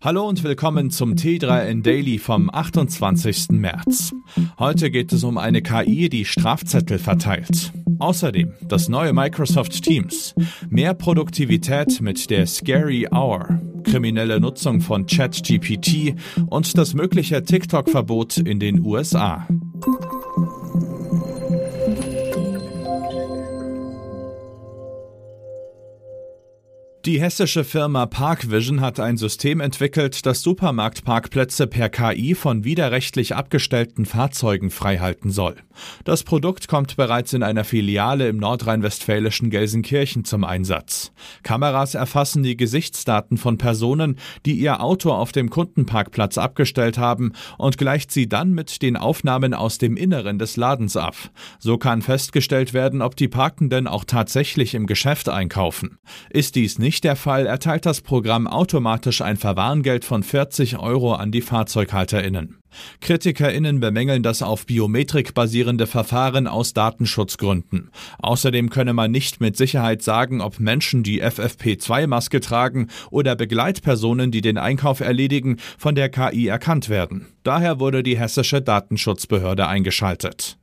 Hallo und willkommen zum T3N Daily vom 28. März. Heute geht es um eine KI, die Strafzettel verteilt. Außerdem das neue Microsoft Teams, mehr Produktivität mit der Scary Hour, kriminelle Nutzung von ChatGPT und das mögliche TikTok-Verbot in den USA. Die hessische Firma Parkvision hat ein System entwickelt, das Supermarktparkplätze per KI von widerrechtlich abgestellten Fahrzeugen freihalten soll. Das Produkt kommt bereits in einer Filiale im nordrhein-westfälischen Gelsenkirchen zum Einsatz. Kameras erfassen die Gesichtsdaten von Personen, die ihr Auto auf dem Kundenparkplatz abgestellt haben und gleicht sie dann mit den Aufnahmen aus dem Inneren des Ladens ab. So kann festgestellt werden, ob die Parkenden auch tatsächlich im Geschäft einkaufen. Ist dies nicht nicht der Fall, erteilt das Programm automatisch ein Verwarngeld von 40 Euro an die FahrzeughalterInnen. KritikerInnen bemängeln das auf Biometrik basierende Verfahren aus Datenschutzgründen. Außerdem könne man nicht mit Sicherheit sagen, ob Menschen, die FFP2-Maske tragen oder Begleitpersonen, die den Einkauf erledigen, von der KI erkannt werden. Daher wurde die hessische Datenschutzbehörde eingeschaltet.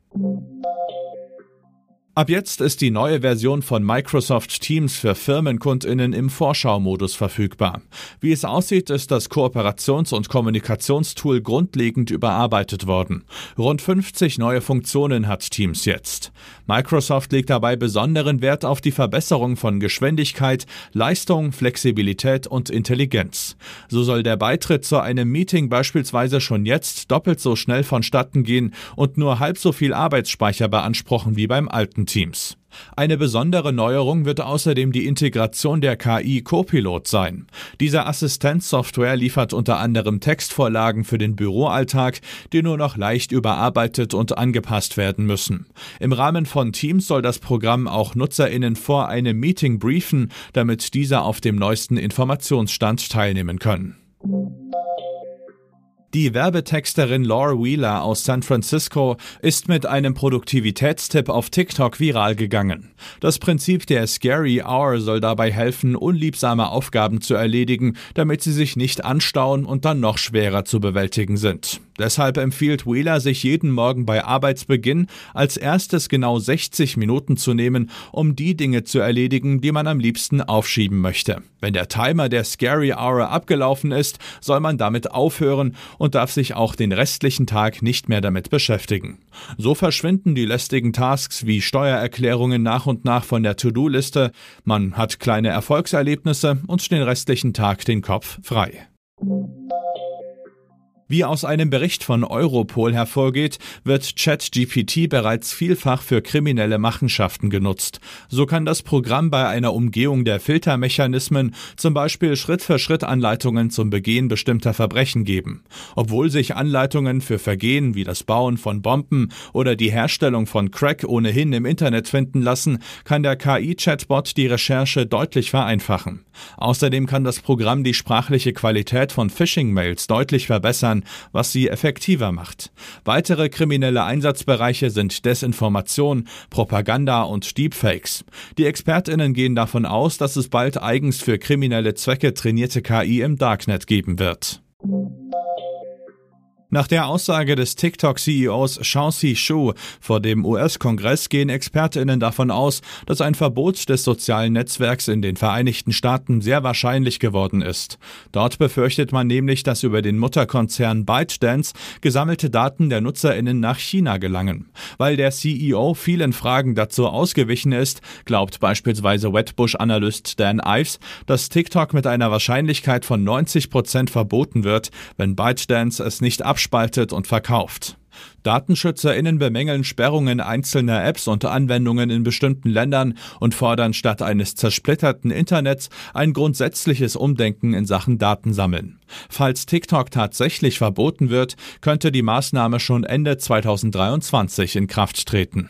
Ab jetzt ist die neue Version von Microsoft Teams für Firmenkundinnen im Vorschau-Modus verfügbar. Wie es aussieht, ist das Kooperations- und Kommunikationstool grundlegend überarbeitet worden. Rund 50 neue Funktionen hat Teams jetzt. Microsoft legt dabei besonderen Wert auf die Verbesserung von Geschwindigkeit, Leistung, Flexibilität und Intelligenz. So soll der Beitritt zu einem Meeting beispielsweise schon jetzt doppelt so schnell vonstatten gehen und nur halb so viel Arbeitsspeicher beanspruchen wie beim alten Teams. Eine besondere Neuerung wird außerdem die Integration der KI Copilot sein. Diese Assistenzsoftware liefert unter anderem Textvorlagen für den Büroalltag, die nur noch leicht überarbeitet und angepasst werden müssen. Im Rahmen von Teams soll das Programm auch Nutzerinnen vor einem Meeting briefen, damit diese auf dem neuesten Informationsstand teilnehmen können. Die Werbetexterin Laura Wheeler aus San Francisco ist mit einem Produktivitätstipp auf TikTok viral gegangen. Das Prinzip der Scary Hour soll dabei helfen, unliebsame Aufgaben zu erledigen, damit sie sich nicht anstauen und dann noch schwerer zu bewältigen sind. Deshalb empfiehlt Wheeler, sich jeden Morgen bei Arbeitsbeginn als erstes genau 60 Minuten zu nehmen, um die Dinge zu erledigen, die man am liebsten aufschieben möchte. Wenn der Timer der Scary Hour abgelaufen ist, soll man damit aufhören und darf sich auch den restlichen Tag nicht mehr damit beschäftigen. So verschwinden die lästigen Tasks wie Steuererklärungen nach und nach von der To-Do-Liste, man hat kleine Erfolgserlebnisse und den restlichen Tag den Kopf frei. Wie aus einem Bericht von Europol hervorgeht, wird ChatGPT bereits vielfach für kriminelle Machenschaften genutzt. So kann das Programm bei einer Umgehung der Filtermechanismen zum Beispiel Schritt-für-Schritt-Anleitungen zum Begehen bestimmter Verbrechen geben. Obwohl sich Anleitungen für Vergehen wie das Bauen von Bomben oder die Herstellung von Crack ohnehin im Internet finden lassen, kann der KI-Chatbot die Recherche deutlich vereinfachen. Außerdem kann das Programm die sprachliche Qualität von Phishing-Mails deutlich verbessern verändern, was sie effektiver macht. Weitere kriminelle Einsatzbereiche sind Desinformation, Propaganda und Deepfakes. Die Expertinnen gehen davon aus, dass es bald eigens für kriminelle Zwecke trainierte KI im Darknet geben wird. Nach der Aussage des TikTok-CEOs Shaoxi Shu vor dem US-Kongress gehen ExpertInnen davon aus, dass ein Verbot des sozialen Netzwerks in den Vereinigten Staaten sehr wahrscheinlich geworden ist. Dort befürchtet man nämlich, dass über den Mutterkonzern ByteDance gesammelte Daten der NutzerInnen nach China gelangen. Weil der CEO vielen Fragen dazu ausgewichen ist, glaubt beispielsweise Wedbush-Analyst Dan Ives, dass TikTok mit einer Wahrscheinlichkeit von 90 Prozent verboten wird, wenn ByteDance es nicht abschließt abspaltet und verkauft. DatenschützerInnen bemängeln Sperrungen einzelner Apps und Anwendungen in bestimmten Ländern und fordern statt eines zersplitterten Internets ein grundsätzliches Umdenken in Sachen Datensammeln. Falls TikTok tatsächlich verboten wird, könnte die Maßnahme schon Ende 2023 in Kraft treten.